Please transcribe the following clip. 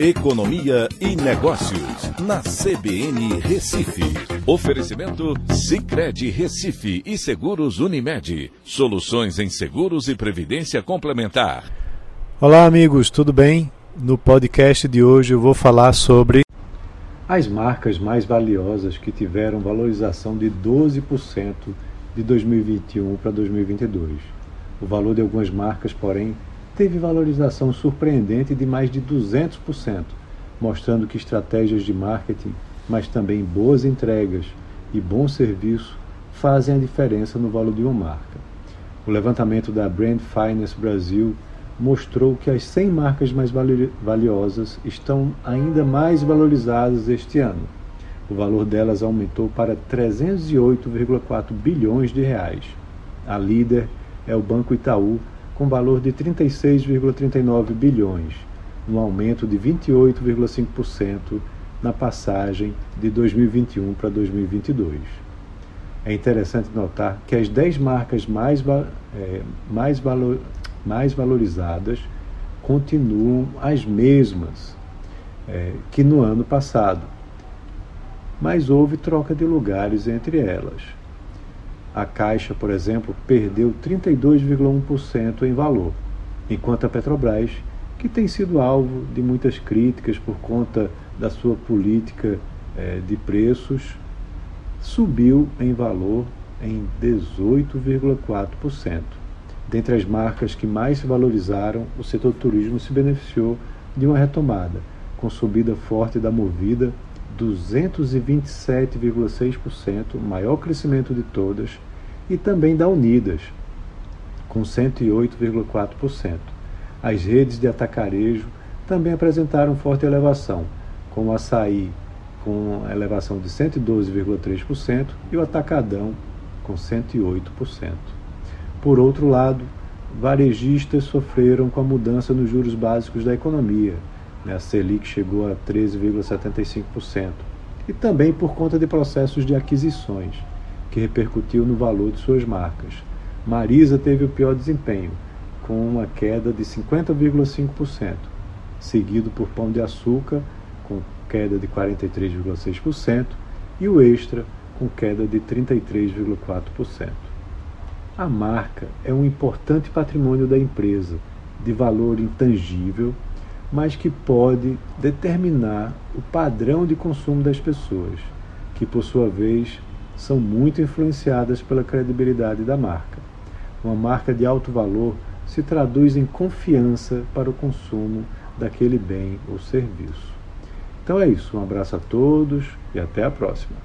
Economia e Negócios, na CBN Recife. Oferecimento Cicred Recife e Seguros Unimed. Soluções em seguros e previdência complementar. Olá, amigos, tudo bem? No podcast de hoje eu vou falar sobre as marcas mais valiosas que tiveram valorização de 12% de 2021 para 2022. O valor de algumas marcas, porém, teve valorização surpreendente de mais de 200%, mostrando que estratégias de marketing, mas também boas entregas e bom serviço fazem a diferença no valor de uma marca. O levantamento da Brand Finance Brasil mostrou que as 100 marcas mais valiosas estão ainda mais valorizadas este ano. O valor delas aumentou para 308,4 bilhões de reais. A líder é o Banco Itaú, com valor de 36,39 bilhões, um aumento de 28,5% na passagem de 2021 para 2022. É interessante notar que as 10 marcas mais, é, mais, valor, mais valorizadas continuam as mesmas é, que no ano passado, mas houve troca de lugares entre elas. A Caixa, por exemplo, perdeu 32,1% em valor, enquanto a Petrobras, que tem sido alvo de muitas críticas por conta da sua política eh, de preços, subiu em valor em 18,4%. Dentre as marcas que mais se valorizaram, o setor turismo se beneficiou de uma retomada, com subida forte da Movida, 227,6%, maior crescimento de todas, e também da Unidas, com 108,4%. As redes de atacarejo também apresentaram forte elevação, com o açaí com elevação de 112,3% e o atacadão com 108%. Por outro lado, varejistas sofreram com a mudança nos juros básicos da economia. Né? A Selic chegou a 13,75%. E também por conta de processos de aquisições que repercutiu no valor de suas marcas. Marisa teve o pior desempenho, com uma queda de 50,5%, seguido por Pão de Açúcar, com queda de 43,6%, e o Extra, com queda de 33,4%. A marca é um importante patrimônio da empresa, de valor intangível, mas que pode determinar o padrão de consumo das pessoas, que por sua vez são muito influenciadas pela credibilidade da marca. Uma marca de alto valor se traduz em confiança para o consumo daquele bem ou serviço. Então é isso, um abraço a todos e até a próxima.